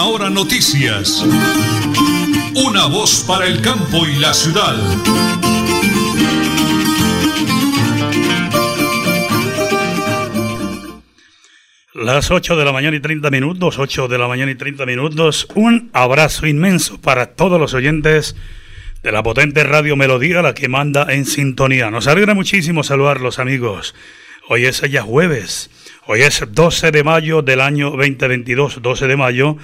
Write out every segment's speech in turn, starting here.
Hora Noticias. Una voz para el campo y la ciudad. Las 8 de la mañana y 30 minutos, 8 de la mañana y 30 minutos. Un abrazo inmenso para todos los oyentes de la potente Radio Melodía, la que manda en sintonía. Nos alegra muchísimo saludarlos, amigos. Hoy es ya jueves. Hoy es 12 de mayo del año 2022. 12 de mayo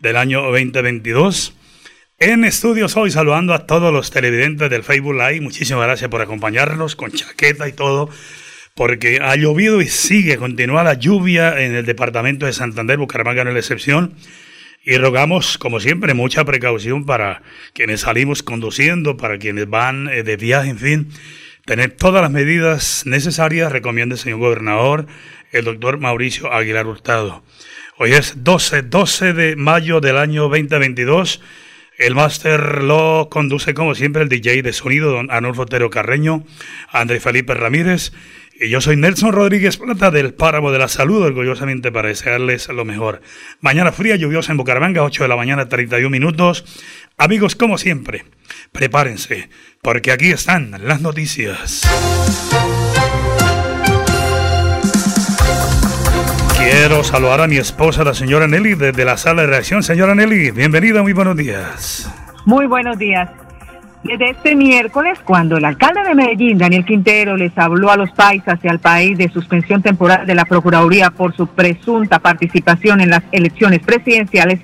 del año 2022. En estudios hoy saludando a todos los televidentes del Facebook Live. Muchísimas gracias por acompañarnos con chaqueta y todo. Porque ha llovido y sigue, continúa la lluvia en el departamento de Santander, Bucaramanga no es la excepción. Y rogamos, como siempre, mucha precaución para quienes salimos conduciendo, para quienes van eh, de viaje, en fin, tener todas las medidas necesarias, recomienda el señor gobernador, el doctor Mauricio Aguilar Hurtado. Hoy es 12, 12 de mayo del año 2022. El máster lo conduce como siempre el DJ de sonido, don Anulfo Otero Carreño, Andrés Felipe Ramírez, y yo soy Nelson Rodríguez Plata del Páramo de la Salud, orgullosamente para desearles lo mejor. Mañana fría, lluviosa en Bucaramanga, 8 de la mañana, 31 minutos. Amigos, como siempre, prepárense, porque aquí están las noticias. Quiero saludar a mi esposa, la señora Nelly, desde la sala de reacción. Señora Nelly, bienvenida, muy buenos días. Muy buenos días. Desde este miércoles, cuando el alcalde de Medellín, Daniel Quintero, les habló a los paisas y al país de suspensión temporal de la Procuraduría por su presunta participación en las elecciones presidenciales,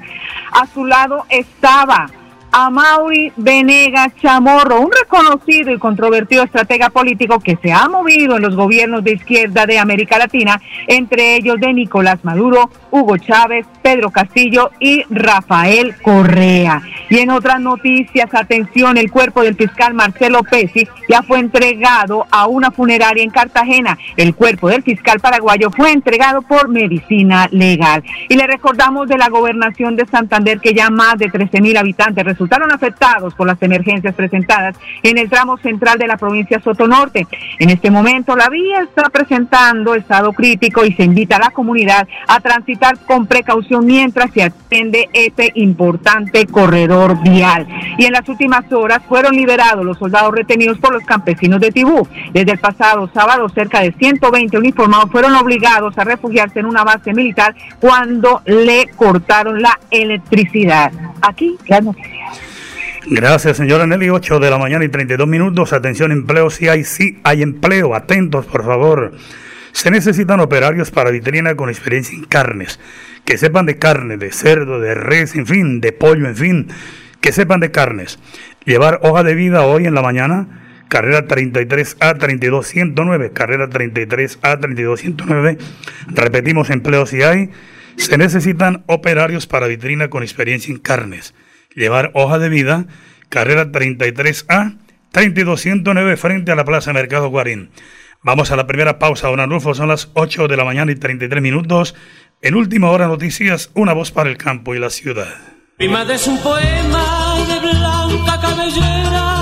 a su lado estaba a Mauri Venegas Chamorro, un reconocido y controvertido estratega político que se ha movido en los gobiernos de izquierda de América Latina, entre ellos de Nicolás Maduro, Hugo Chávez, Pedro Castillo y Rafael Correa. Y en otras noticias, atención, el cuerpo del fiscal Marcelo Pesi ya fue entregado a una funeraria en Cartagena. El cuerpo del fiscal paraguayo fue entregado por medicina legal. Y le recordamos de la gobernación de Santander que ya más de 13 mil habitantes afectados por las emergencias presentadas en el tramo central de la provincia Sotonorte. En este momento la vía está presentando estado crítico y se invita a la comunidad a transitar con precaución mientras se atiende este importante corredor vial. Y en las últimas horas fueron liberados los soldados retenidos por los campesinos de Tibú. Desde el pasado sábado, cerca de 120 uniformados fueron obligados a refugiarse en una base militar cuando le cortaron la electricidad. Aquí. Gracias, señora Nelly. 8 de la mañana y 32 minutos. Atención, empleo. Si hay, sí hay empleo. Atentos, por favor. Se necesitan operarios para vitrina con experiencia en carnes. Que sepan de carne, de cerdo, de res, en fin, de pollo, en fin. Que sepan de carnes. Llevar hoja de vida hoy en la mañana. Carrera 33A 32109. Carrera 33A 32109. Repetimos, empleo si hay. Se necesitan operarios para vitrina con experiencia en carnes llevar hoja de vida, carrera 33A, 3209 frente a la Plaza Mercado Guarín. Vamos a la primera pausa, don Arnulfo, son las 8 de la mañana y 33 minutos. En última hora noticias, una voz para el campo y la ciudad. es un poema de blanca cabellera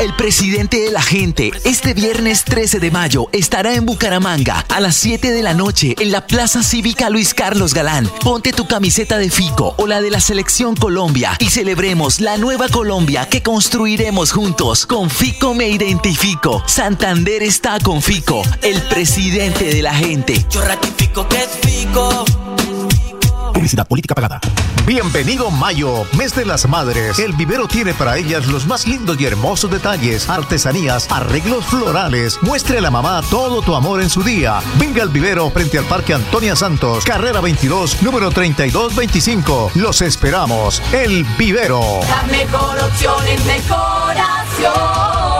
El presidente de la gente, este viernes 13 de mayo estará en Bucaramanga a las 7 de la noche en la Plaza Cívica Luis Carlos Galán. Ponte tu camiseta de Fico o la de la Selección Colombia y celebremos la nueva Colombia que construiremos juntos. Con Fico me identifico. Santander está con Fico, el presidente de la gente. Yo ratifico que es Fico. Publicidad política pagada. Bienvenido Mayo, mes de las madres. El vivero tiene para ellas los más lindos y hermosos detalles, artesanías, arreglos florales. Muestre a la mamá todo tu amor en su día. Venga al vivero frente al Parque Antonia Santos, carrera 22, número 3225. Los esperamos. El vivero. La mejor opción es decoración.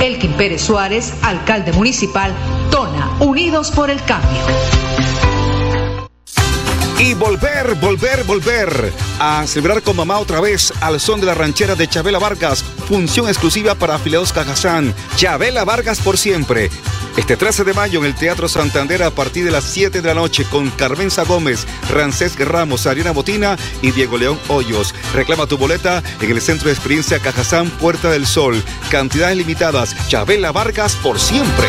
Elkin Pérez Suárez, alcalde municipal, Tona, Unidos por el Cambio. Y volver, volver, volver a celebrar con mamá otra vez al son de la ranchera de Chabela Vargas. Función exclusiva para afiliados Cajazán. Chabela Vargas por siempre. Este 13 de mayo en el Teatro Santander a partir de las 7 de la noche con Carmenza Gómez, Rancés Ramos, Ariana Botina y Diego León Hoyos. Reclama tu boleta en el Centro de Experiencia Cajazán Puerta del Sol. Cantidades limitadas. Chabela Vargas por siempre.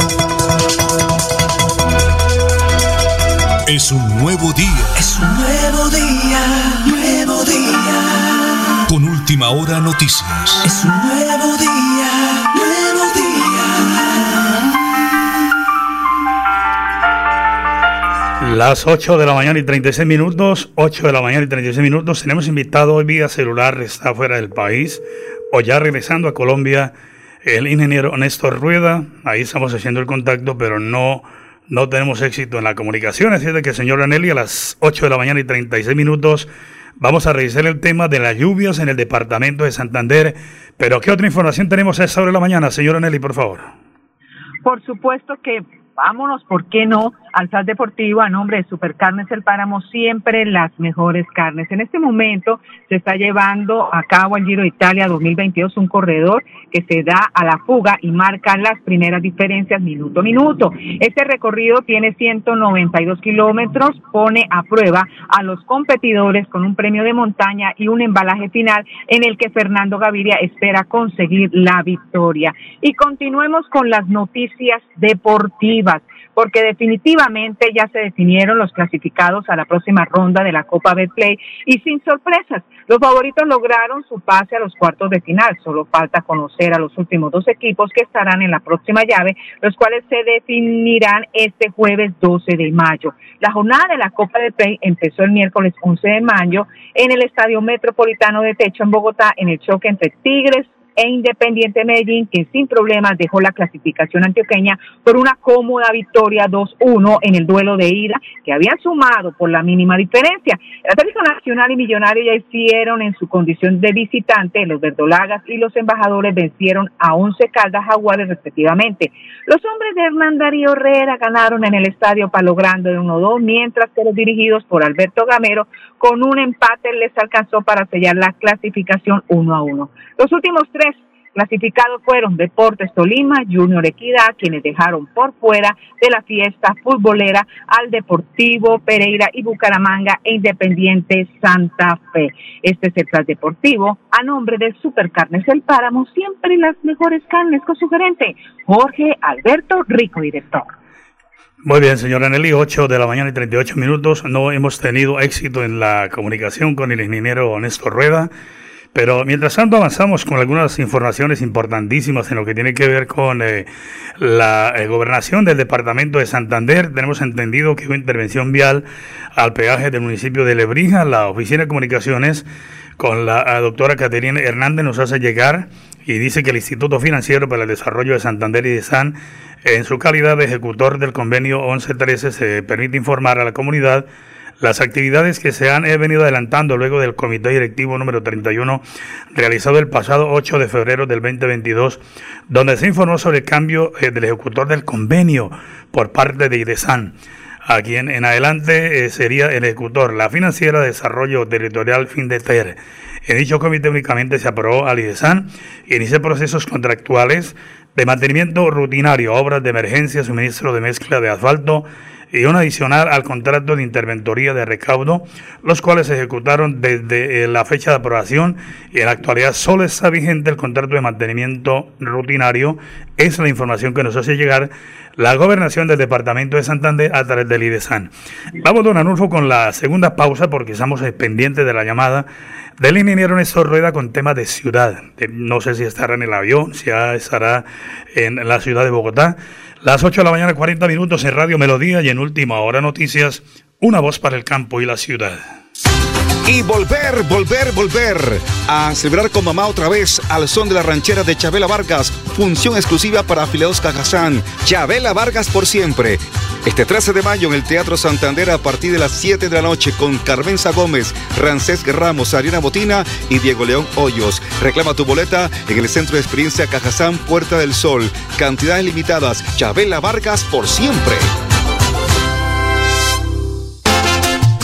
Es un nuevo día. Es un nuevo día, nuevo día. Con última hora noticias. Es un nuevo día, nuevo día. Las 8 de la mañana y 36 minutos, 8 de la mañana y 36 minutos. Tenemos invitado hoy vía celular, está fuera del país, o ya regresando a Colombia, el ingeniero Néstor Rueda. Ahí estamos haciendo el contacto, pero no no tenemos éxito en la comunicación, así de que señor Anelli a las 8 de la mañana y 36 minutos vamos a revisar el tema de las lluvias en el departamento de Santander. Pero ¿qué otra información tenemos a esta hora de la mañana, señor Anelli, por favor? Por supuesto que vámonos, ¿por qué no? Al SAT Deportivo a nombre de Supercarnes El Páramo, siempre las mejores carnes. En este momento se está llevando a cabo el Giro de Italia 2022, un corredor que se da a la fuga y marca las primeras diferencias minuto a minuto. Este recorrido tiene 192 kilómetros, pone a prueba a los competidores con un premio de montaña y un embalaje final en el que Fernando Gaviria espera conseguir la victoria. Y continuemos con las noticias deportivas porque definitivamente ya se definieron los clasificados a la próxima ronda de la Copa Betplay y sin sorpresas, los favoritos lograron su pase a los cuartos de final. Solo falta conocer a los últimos dos equipos que estarán en la próxima llave, los cuales se definirán este jueves 12 de mayo. La jornada de la Copa Betplay empezó el miércoles 11 de mayo en el Estadio Metropolitano de Techo en Bogotá en el choque entre Tigres e Independiente Medellín, que sin problemas dejó la clasificación antioqueña por una cómoda victoria 2-1 en el duelo de ida, que habían sumado por la mínima diferencia. El Atlético Nacional y Millonario ya hicieron en su condición de visitante, los verdolagas y los embajadores vencieron a 11 Caldas Jaguares respectivamente. Los hombres de Hernán Darío Herrera ganaron en el estadio Palo Grande de 1-2, mientras que los dirigidos por Alberto Gamero con un empate les alcanzó para sellar la clasificación 1-1. Los últimos tres Clasificados fueron Deportes Tolima, Junior Equidad, quienes dejaron por fuera de la fiesta futbolera al Deportivo Pereira y Bucaramanga e Independiente Santa Fe. Este es el deportivo a nombre de Supercarnes El Páramo, siempre las mejores carnes con su gerente, Jorge Alberto Rico, director. Muy bien, señora Nelly, 8 de la mañana y 38 minutos. No hemos tenido éxito en la comunicación con el ingeniero Honesto Rueda. Pero mientras tanto avanzamos con algunas informaciones importantísimas en lo que tiene que ver con eh, la eh, gobernación del departamento de Santander. Tenemos entendido que hubo intervención vial al peaje del municipio de Lebrija. La oficina de comunicaciones con la doctora Caterina Hernández nos hace llegar y dice que el Instituto Financiero para el Desarrollo de Santander y de San, en su calidad de ejecutor del convenio 1113, se permite informar a la comunidad las actividades que se han venido adelantando luego del comité directivo número 31 realizado el pasado 8 de febrero del 2022, donde se informó sobre el cambio eh, del ejecutor del convenio por parte de IDESAN, a quien en adelante eh, sería el ejecutor, la financiera de desarrollo territorial FINDETER. En dicho comité únicamente se aprobó al IDESAN inició procesos contractuales de mantenimiento rutinario, obras de emergencia, suministro de mezcla de asfalto, y un adicional al contrato de interventoría de recaudo, los cuales se ejecutaron desde eh, la fecha de aprobación y en la actualidad solo está vigente el contrato de mantenimiento rutinario. Es la información que nos hace llegar la gobernación del departamento de Santander a través del IDESAN. Vamos, don Anulfo, con la segunda pausa porque estamos pendientes de la llamada del ingeniero Néstor Rueda con temas de ciudad. No sé si estará en el avión, si estará en la ciudad de Bogotá. Las 8 de la mañana, 40 minutos en Radio Melodía y en Última Hora Noticias, una voz para el campo y la ciudad. Y volver, volver, volver a celebrar con mamá otra vez al son de la ranchera de Chabela Vargas. Función exclusiva para afiliados Cajazán. Chabela Vargas por siempre. Este 13 de mayo en el Teatro Santander a partir de las 7 de la noche con Carmenza Gómez, Rancés Ramos, Ariana Botina y Diego León Hoyos. Reclama tu boleta en el Centro de Experiencia Cajazán Puerta del Sol. Cantidades limitadas. Chabela Vargas por siempre.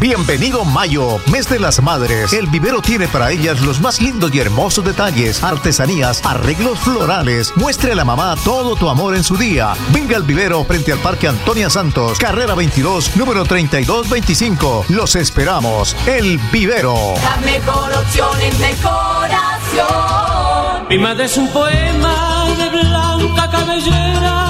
Bienvenido Mayo, mes de las madres. El vivero tiene para ellas los más lindos y hermosos detalles, artesanías, arreglos florales. Muestre a la mamá todo tu amor en su día. Venga al vivero frente al Parque Antonia Santos, carrera 22, número 3225. Los esperamos. El vivero. La mejor opción en decoración. Mi madre es un poema de blanca cabellera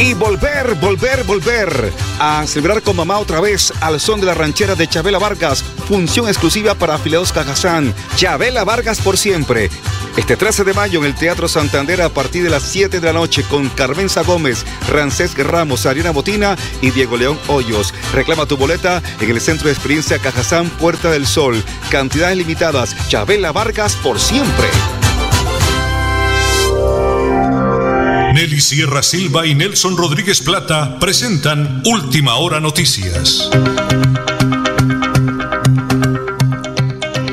Y volver, volver, volver a celebrar con mamá otra vez al son de la ranchera de Chabela Vargas. Función exclusiva para afiliados Cajazán. Chabela Vargas por siempre. Este 13 de mayo en el Teatro Santander a partir de las 7 de la noche con Carmenza Gómez, Rancés Ramos, Ariana Botina y Diego León Hoyos. Reclama tu boleta en el Centro de Experiencia Cajazán Puerta del Sol. Cantidades limitadas. Chabela Vargas por siempre. Nelly Sierra Silva y Nelson Rodríguez Plata presentan Última Hora Noticias.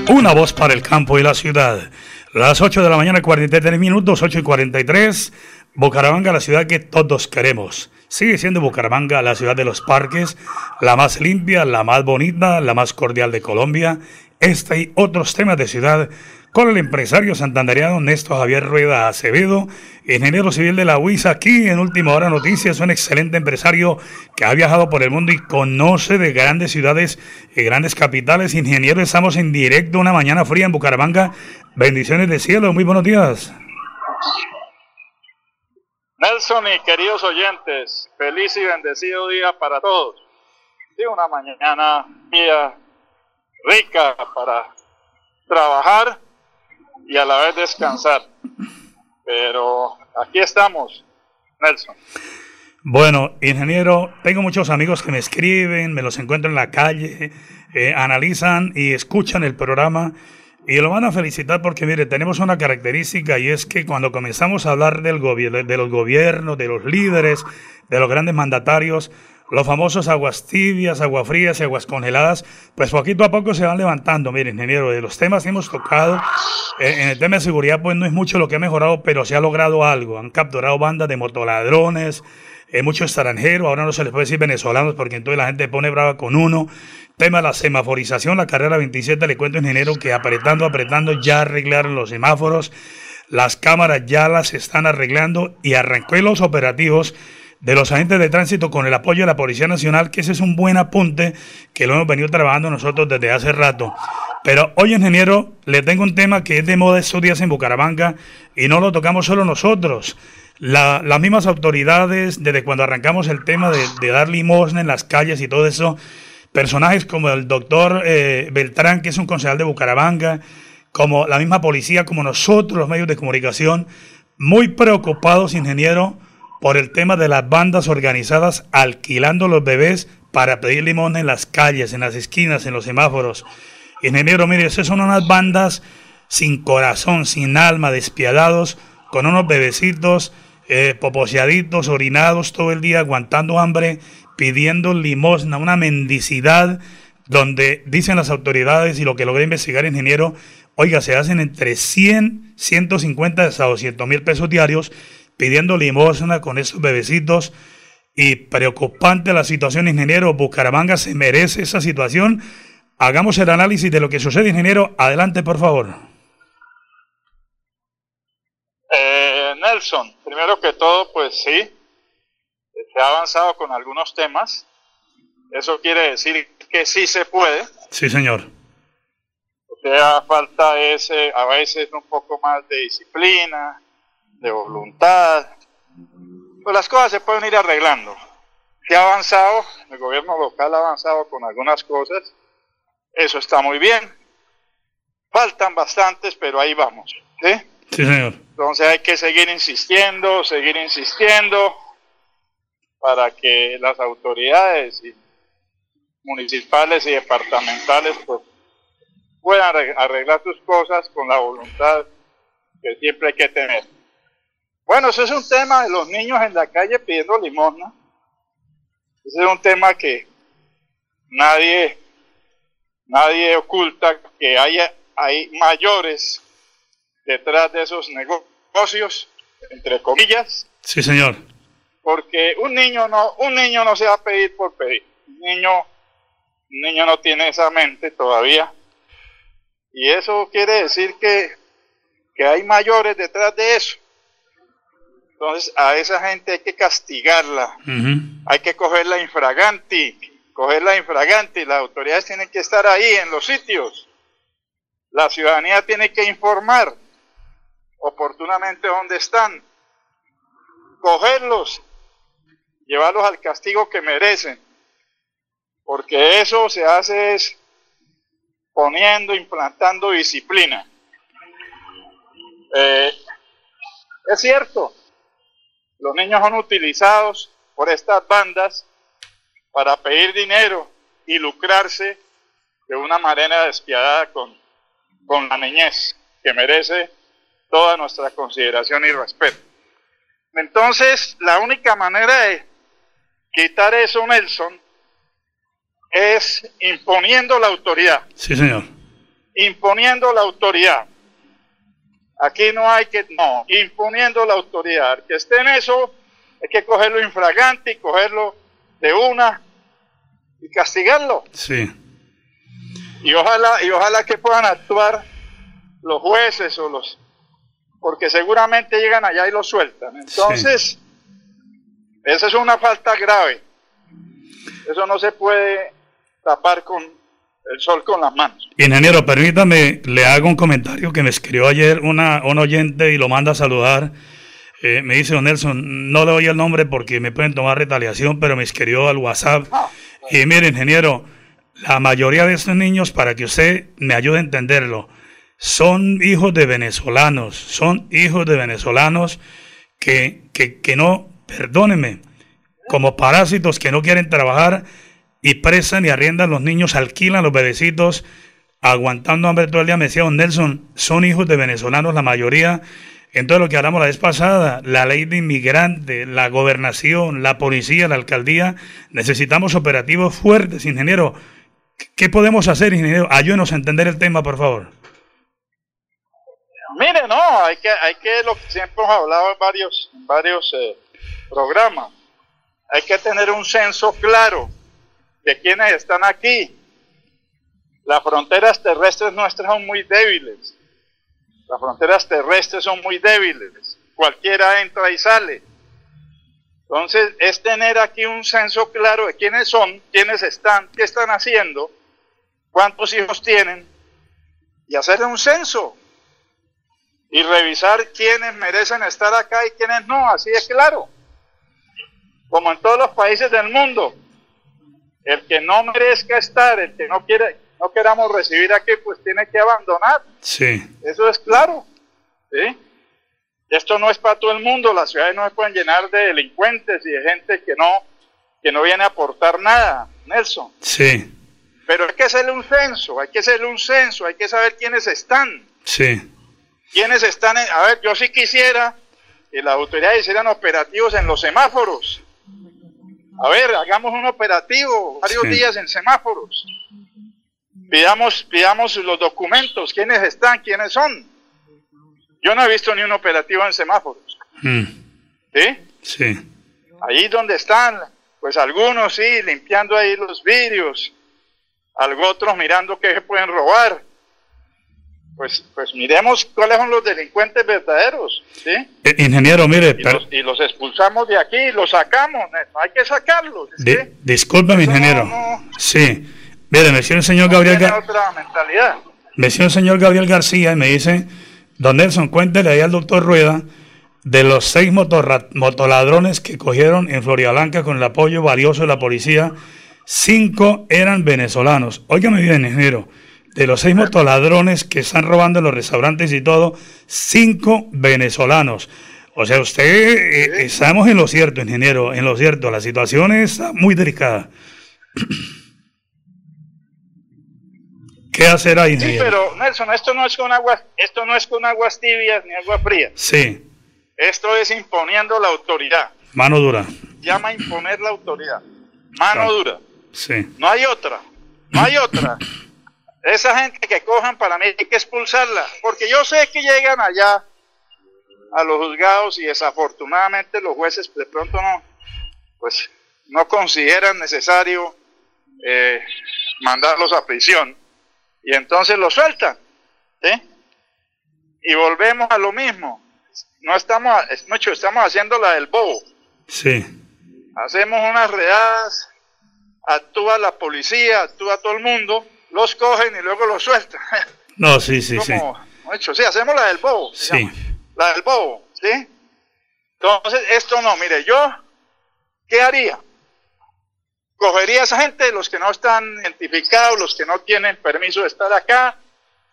Una voz para el campo y la ciudad. Las 8 de la mañana, 43 minutos, 8 y 43. Bucaramanga, la ciudad que todos queremos. Sigue siendo Bucaramanga la ciudad de los parques, la más limpia, la más bonita, la más cordial de Colombia. Este y otros temas de ciudad con el empresario santandereano Néstor Javier Rueda Acevedo, ingeniero civil de la UIS, aquí en Última Hora Noticias, un excelente empresario que ha viajado por el mundo y conoce de grandes ciudades y grandes capitales. Ingeniero, estamos en directo una mañana fría en Bucaramanga. Bendiciones de cielo, muy buenos días. Nelson y queridos oyentes, feliz y bendecido día para todos. Y una mañana rica para trabajar y a la vez descansar. Pero aquí estamos, Nelson. Bueno, ingeniero, tengo muchos amigos que me escriben, me los encuentro en la calle, eh, analizan y escuchan el programa y lo van a felicitar porque, mire, tenemos una característica y es que cuando comenzamos a hablar del gobierno, de los gobiernos, de los líderes, de los grandes mandatarios, los famosos aguas tibias, aguas frías y aguas congeladas, pues poquito a poco se van levantando. Mire, ingeniero, de los temas que hemos tocado, eh, en el tema de seguridad, pues no es mucho lo que ha mejorado, pero se ha logrado algo. Han capturado bandas de motoladrones, eh, muchos extranjeros, ahora no se les puede decir venezolanos porque entonces la gente pone brava con uno. Tema de la semaforización, la carrera 27, le cuento, ingeniero, que apretando, apretando, ya arreglaron los semáforos. Las cámaras ya las están arreglando y arrancó los operativos de los agentes de tránsito con el apoyo de la Policía Nacional, que ese es un buen apunte que lo hemos venido trabajando nosotros desde hace rato. Pero hoy, ingeniero, le tengo un tema que es de moda estos días en Bucaramanga y no lo tocamos solo nosotros. las mismas autoridades, desde cuando arrancamos el tema de, dar limosna en las calles y todo eso, personajes como el doctor eh, Beltrán, que es un concejal de Bucaramanga, como la misma policía, como nosotros, los medios de comunicación, muy preocupados, ingeniero, por el tema de las bandas organizadas alquilando los bebés para pedir limosna en las calles, en las esquinas, en los semáforos. Ingeniero, mire, esas son unas bandas sin corazón, sin alma, despiadados, con unos bebecitos eh, poposeaditos, orinados todo el día, aguantando hambre, pidiendo limosna, una mendicidad donde dicen las autoridades y lo que logré investigar, ingeniero, oiga, se hacen entre 100, 150 hasta 200 mil pesos diarios pidiendo limosna con esos bebecitos. Y preocupante la situación, ingeniero. Bucaramanga se merece esa situación. Hagamos el análisis de lo que sucede, ingeniero. Adelante, por favor. Eh, Nelson, primero que todo, pues sí, se ha avanzado con algunos temas. Eso quiere decir que sí se puede. Sí, señor. Lo que falta es a veces un poco más de disciplina, de voluntad. Pues las cosas se pueden ir arreglando. Se ha avanzado, el gobierno local ha avanzado con algunas cosas. Eso está muy bien. Faltan bastantes, pero ahí vamos. ¿sí? Sí, señor. Entonces hay que seguir insistiendo, seguir insistiendo para que las autoridades municipales y departamentales pues, puedan arreglar sus cosas con la voluntad que siempre hay que tener. Bueno, ese es un tema de los niños en la calle pidiendo limosna. Ese es un tema que nadie, nadie oculta que haya, hay mayores detrás de esos negocios, entre comillas. Sí, señor. Porque un niño no, un niño no se va a pedir por pedir. Un niño, un niño no tiene esa mente todavía. Y eso quiere decir que, que hay mayores detrás de eso. Entonces a esa gente hay que castigarla, hay que cogerla infraganti, cogerla infraganti, las autoridades tienen que estar ahí en los sitios, la ciudadanía tiene que informar oportunamente dónde están, cogerlos, llevarlos al castigo que merecen, porque eso se hace es poniendo, implantando disciplina. Eh, es cierto, los niños son utilizados por estas bandas para pedir dinero y lucrarse de una manera despiadada con, con la niñez, que merece toda nuestra consideración y respeto. Entonces, la única manera de quitar eso, Nelson, es imponiendo la autoridad. Sí, señor. Imponiendo la autoridad. Aquí no hay que, no, imponiendo la autoridad. Que esté en eso, hay que cogerlo infragante y cogerlo de una y castigarlo. Sí. Y ojalá, y ojalá que puedan actuar los jueces o los, porque seguramente llegan allá y lo sueltan. Entonces, esa es una falta grave. Eso no se puede tapar con el sol con las manos. Ingeniero, permítame, le hago un comentario que me escribió ayer una, un oyente y lo manda a saludar. Eh, me dice, don Nelson, no le doy el nombre porque me pueden tomar retaliación, pero me escribió al WhatsApp. Ah, y mire, ingeniero, la mayoría de estos niños, para que usted me ayude a entenderlo, son hijos de venezolanos, son hijos de venezolanos que, que, que no, perdónenme, como parásitos que no quieren trabajar y presan y arriendan los niños, alquilan los bebecitos, aguantando hambre todo el día. Me decía don Nelson, son hijos de venezolanos la mayoría. Entonces lo que hablamos la vez pasada, la ley de inmigrantes, la gobernación, la policía, la alcaldía, necesitamos operativos fuertes, ingeniero. ¿Qué podemos hacer, ingeniero? Ayúdenos a entender el tema, por favor. Mire, no, hay que, hay que lo que siempre hemos hablado en varios, varios eh, programas, hay que tener un censo claro de quienes están aquí. Las fronteras terrestres nuestras son muy débiles. Las fronteras terrestres son muy débiles. Cualquiera entra y sale. Entonces, es tener aquí un censo claro de quiénes son, quiénes están, qué están haciendo, cuántos hijos tienen y hacer un censo y revisar quiénes merecen estar acá y quiénes no, así es claro. Como en todos los países del mundo, el que no merezca estar, el que no quiere, no queramos recibir aquí, pues tiene que abandonar. Sí. Eso es claro. ¿sí? Esto no es para todo el mundo, las ciudades no se pueden llenar de delincuentes y de gente que no, que no viene a aportar nada, Nelson. Sí. Pero hay que hacerle un censo, hay que hacerle un censo, hay que saber quiénes están. Sí. Quiénes están, en- a ver, yo sí quisiera que las autoridades hicieran operativos en los semáforos. A ver, hagamos un operativo, varios Sí. días en semáforos. Pidamos, pidamos los documentos, quiénes están, quiénes son. Yo no he visto ni un operativo en semáforos. Mm, ¿Sí? Sí. Ahí donde están, pues algunos sí, limpiando ahí los vidrios, algo otros mirando qué se pueden robar. Pues, pues miremos cuáles son los delincuentes verdaderos, ¿sí? Eh, ingeniero, mire, Y los, y los expulsamos de aquí, los sacamos, hay que sacarlos. discúlpeme, ingeniero. Sí. Mire, me decía el señor Gabriel, tiene Ga- otra mentalidad. me decía el señor Gabriel García y me dice, don Nelson, cuéntele ahí al doctor Rueda de los seis motorra- motoladrones que cogieron en Floridablanca con el apoyo valioso de la policía. Cinco eran venezolanos. Óigame bien, ingeniero. De los seis motoladrones que están robando en los restaurantes y todo, cinco venezolanos. O sea, usted, eh, estamos en lo cierto, ingeniero, en lo cierto. La situación es muy delicada. ¿Qué hacer ahí, Sí, ingeniero? pero Nelson, esto no es con aguas, esto no es con aguas tibias ni agua fría. Sí, Esto es imponiendo la autoridad. mano dura. Llama a imponer la autoridad. Mano Claro. dura. Sí, No hay otra. No hay otra. Esa gente que cojan para mí hay que expulsarla. Porque yo sé que llegan allá a los juzgados y desafortunadamente los jueces de pronto no, pues no consideran necesario eh, mandarlos a prisión. Y entonces los sueltan. ¿sí? Y volvemos a lo mismo. No estamos, es mucho, estamos haciendo la del bobo. sí, Hacemos unas redadas, actúa la policía, actúa todo el mundo, los cogen y luego los sueltan. no, sí, sí, sí. Como, mucho, sí, hacemos la del bobo. Sí, llama. La del bobo, ¿sí? Entonces, esto no, mire, yo, ¿qué haría? Cogería a esa gente, los que no están identificados, los que no tienen permiso de estar acá,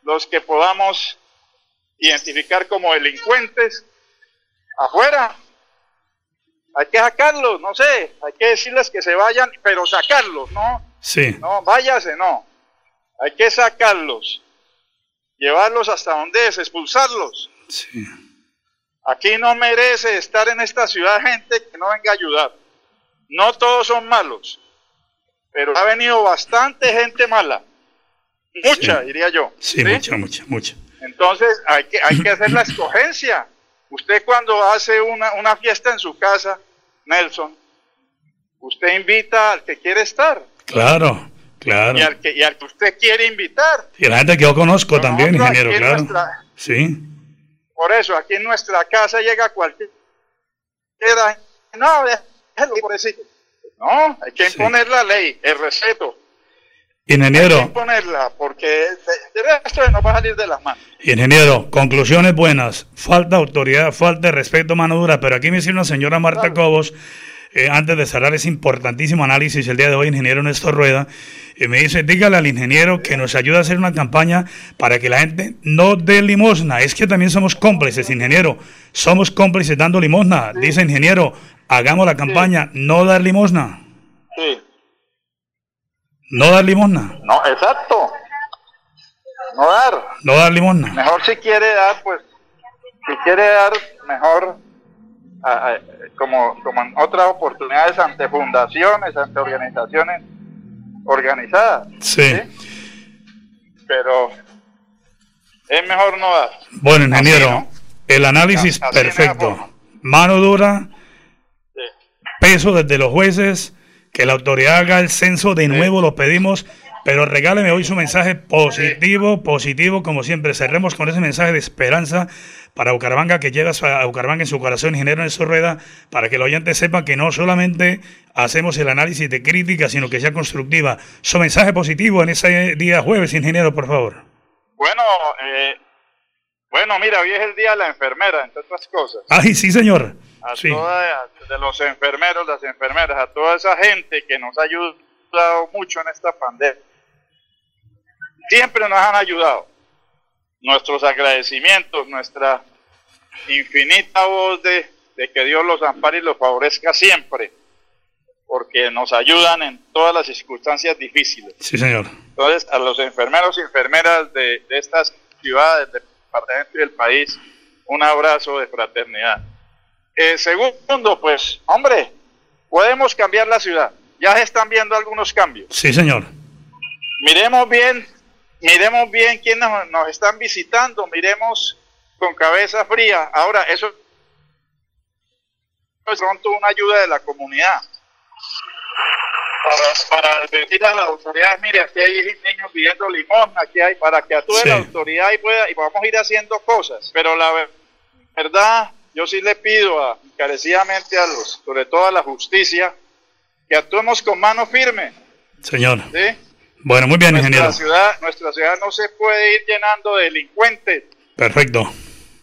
los que podamos identificar como delincuentes, afuera. Hay que sacarlos, no sé, hay que decirles que se vayan, pero sacarlos, ¿no? sí, No, váyase, no. Hay que sacarlos, llevarlos hasta donde es, expulsarlos. sí. Aquí no merece estar en esta ciudad gente que no venga a ayudar. No todos son malos, pero ha venido bastante gente mala. Mucha, Sí. diría yo. Sí, mucha, mucha, mucha. Entonces hay que, hay que hacer la escogencia. Usted cuando hace una, una fiesta en su casa, Nelson, usted invita al que quiere estar Claro, claro. y al que, y al que usted quiere invitar. Y la gente que yo conozco también, ingeniero, claro. nuestra- Sí, Por eso, aquí en nuestra casa llega cualquier... No, déjalo, pobrecito. No, hay que Sí. imponer la ley, el respeto. ingeniero, Imponerla, porque de, de resto no va a salir de las manos. ingeniero, conclusiones buenas. Falta autoridad, falta de respeto, mano dura. Pero aquí me dice una señora Marta Cobos, eh, antes de cerrar ese importantísimo análisis el día de hoy, ingeniero Néstor Rueda, y me dice, dígale al ingeniero que nos ayude a hacer una campaña para que la gente no dé limosna. Es que también somos cómplices, ingeniero. Somos cómplices dando limosna. Dice ingeniero, hagamos la campaña, no dar limosna. Sí. No dar limosna. No, exacto. No dar. No dar limosna. Mejor si quiere dar, pues, si quiere dar, mejor como, como en otras oportunidades ante fundaciones, ante organizaciones organizadas. Sí. Pero es mejor no dar. Bueno, ingeniero, Así, ¿no? el análisis Así perfecto. Mano dura, Sí. peso desde los jueces, que la autoridad haga el censo de nuevo, lo pedimos, pero regáleme hoy su mensaje positivo, positivo, como siempre. Cerremos con ese mensaje de esperanza para Bucaramanga, que llega a Bucaramanga en su corazón, ingeniero en su rueda, para que el oyente sepa que no solamente hacemos el análisis de crítica, sino que sea constructiva. Su mensaje positivo en ese día jueves, ingeniero, por favor. Bueno, eh, bueno, mira, hoy es el día de la enfermera, entre otras cosas. Ay, sí, señor. A Sí. toda, de los enfermeros, las enfermeras, a toda esa gente que nos ha ayudado mucho en esta pandemia. Siempre nos han ayudado. Nuestros agradecimientos, nuestra infinita voz de, de que Dios los ampare y los favorezca siempre, porque nos ayudan en todas las circunstancias difíciles. Sí, señor. Entonces, a los enfermeros y enfermeras de, de estas ciudades, del departamento y del país, un abrazo de fraternidad. Eh, segundo, pues, hombre, podemos cambiar la ciudad. Ya se están viendo algunos cambios. Sí, señor. Miremos bien, miremos bien quiénes nos, nos están visitando, miremos con cabeza fría. Ahora, eso es pronto una ayuda de la comunidad. Para, para decir a las autoridades, mire, aquí hay niños pidiendo limón, aquí hay, para que actúe Sí. la autoridad y pueda, y vamos a ir haciendo cosas. Pero la ver- verdad, yo sí le pido a, encarecidamente a los, sobre todo a la justicia, que actuemos con mano firme, Señor. ¿sí? Bueno, muy bien, nuestra ingeniero. ciudad, nuestra ciudad no se puede ir llenando de delincuentes. Perfecto.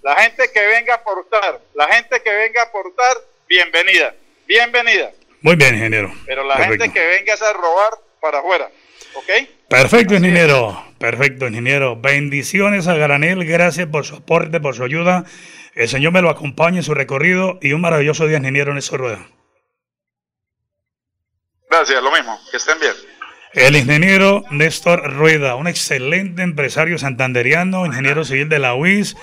La gente que venga a aportar, la gente que venga a aportar, bienvenida, bienvenida. Muy bien, ingeniero. Pero la Perfecto. gente que venga a robar para afuera, ¿ok? Perfecto, ingeniero. Perfecto, ingeniero. Bendiciones a Granel. Gracias por su aporte, por su ayuda. El Señor me lo acompañe en su recorrido y un maravilloso día, ingeniero Néstor Rueda. Gracias, lo mismo, que estén bien. El ingeniero Néstor Rueda, un excelente empresario santanderiano, ingeniero civil de la UIS,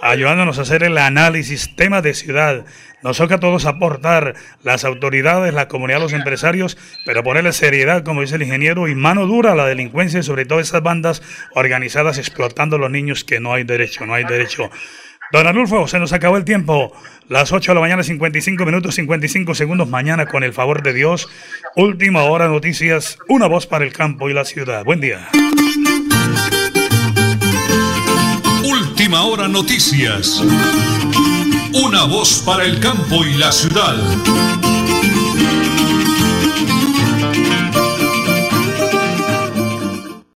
ayudándonos a hacer el análisis, temas de ciudad. Nos toca a todos aportar, las autoridades, la comunidad, los empresarios, pero ponerle seriedad, como dice el ingeniero, y mano dura a la delincuencia y sobre todo esas bandas organizadas explotando a los niños que no hay derecho, no hay derecho. Don Arnulfo, se nos acabó el tiempo. Las 8 de la mañana, 55 minutos, 55 segundos. Mañana, con el favor de Dios, última hora noticias, una voz para el campo y la ciudad. Buen día. Última hora noticias. Una voz para el campo y la ciudad.